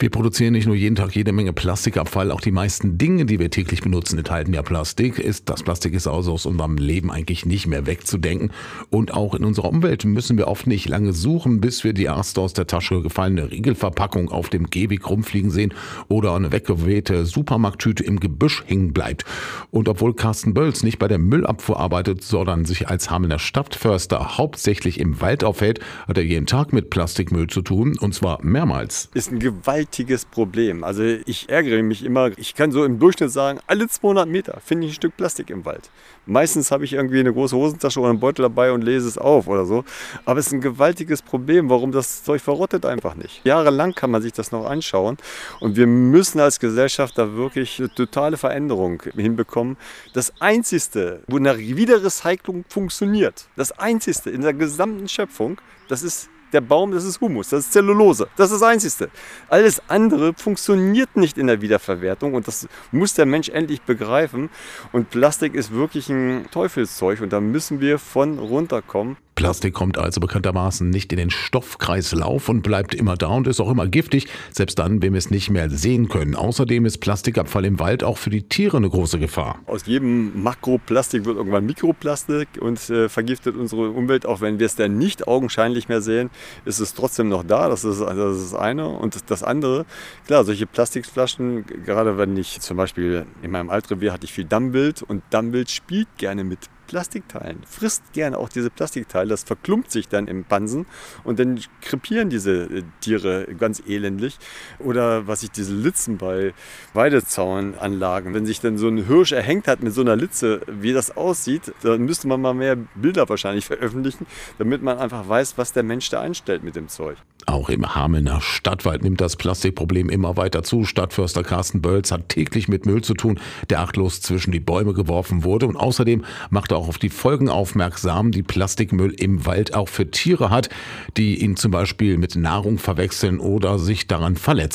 Wir produzieren nicht nur jeden Tag jede Menge Plastikabfall, auch die meisten Dinge, die wir täglich benutzen, enthalten ja Plastik. Ist, das Plastik ist also aus unserem Leben eigentlich nicht mehr wegzudenken. Und auch in unserer Umwelt müssen wir oft nicht lange suchen, bis wir die erste aus der Tasche gefallene Riegelverpackung auf dem Gehweg rumfliegen sehen oder eine weggewehte Supermarkttüte im Gebüsch hängen bleibt. Und obwohl Carsten Bölz nicht bei der Müllabfuhr arbeitet, sondern sich als Hamelner Stadtförster hauptsächlich im Wald aufhält, hat er jeden Tag mit Plastikmüll zu tun und zwar mehrmals. Ist ein Gewalt gewaltiges Problem. Also ich ärgere mich immer, ich kann so im Durchschnitt sagen, alle 200 Meter finde ich ein Stück Plastik im Wald. Meistens habe ich irgendwie eine große Hosentasche oder einen Beutel dabei und lese es auf oder so. Aber es ist ein gewaltiges Problem, warum das Zeug verrottet einfach nicht. Jahrelang kann man sich das noch anschauen und wir müssen als Gesellschaft da wirklich eine totale Veränderung hinbekommen. Das Einzige, wo eine Wiederrecyclung funktioniert, das Einzige in der gesamten Schöpfung, das ist der Baum, das ist Humus, das ist Zellulose. Das ist das Einzige. Alles andere funktioniert nicht in der Wiederverwertung und das muss der Mensch endlich begreifen. Und Plastik ist wirklich ein Teufelszeug und da müssen wir von runterkommen. Plastik kommt also bekanntermaßen nicht in den Stoffkreislauf und bleibt immer da und ist auch immer giftig, selbst dann, wenn wir es nicht mehr sehen können. Außerdem ist Plastikabfall im Wald auch für die Tiere eine große Gefahr. Aus jedem Makroplastik wird irgendwann Mikroplastik und äh, vergiftet unsere Umwelt. Auch wenn wir es dann nicht augenscheinlich mehr sehen, ist es trotzdem noch da. Das ist, das ist das eine. Und das andere, klar, solche Plastikflaschen, gerade wenn ich zum Beispiel in meinem Altrevier hatte ich viel Dammwild und Dammwild spielt gerne mit Plastikteilen, frisst gerne auch diese Plastikteile, das verklumpt sich dann im Pansen und dann krepieren diese äh, Tiere ganz elendlich. Oder was ich diese Litzen bei Weidezaunanlagen, wenn sich dann so ein Hirsch erhängt hat mit so einer Litze, wie das aussieht, dann müsste man mal mehr Bilder wahrscheinlich veröffentlichen, damit man einfach weiß, was der Mensch da anstellt mit dem Zeug. Auch im Hamelner Stadtwald nimmt das Plastikproblem immer weiter zu. Stadtförster Carsten Bölz hat täglich mit Müll zu tun, der achtlos zwischen die Bäume geworfen wurde. Und außerdem macht er auch auf die Folgen aufmerksam, die Plastikmüll im Wald auch für Tiere hat, die ihn zum Beispiel mit Nahrung verwechseln oder sich daran verletzen.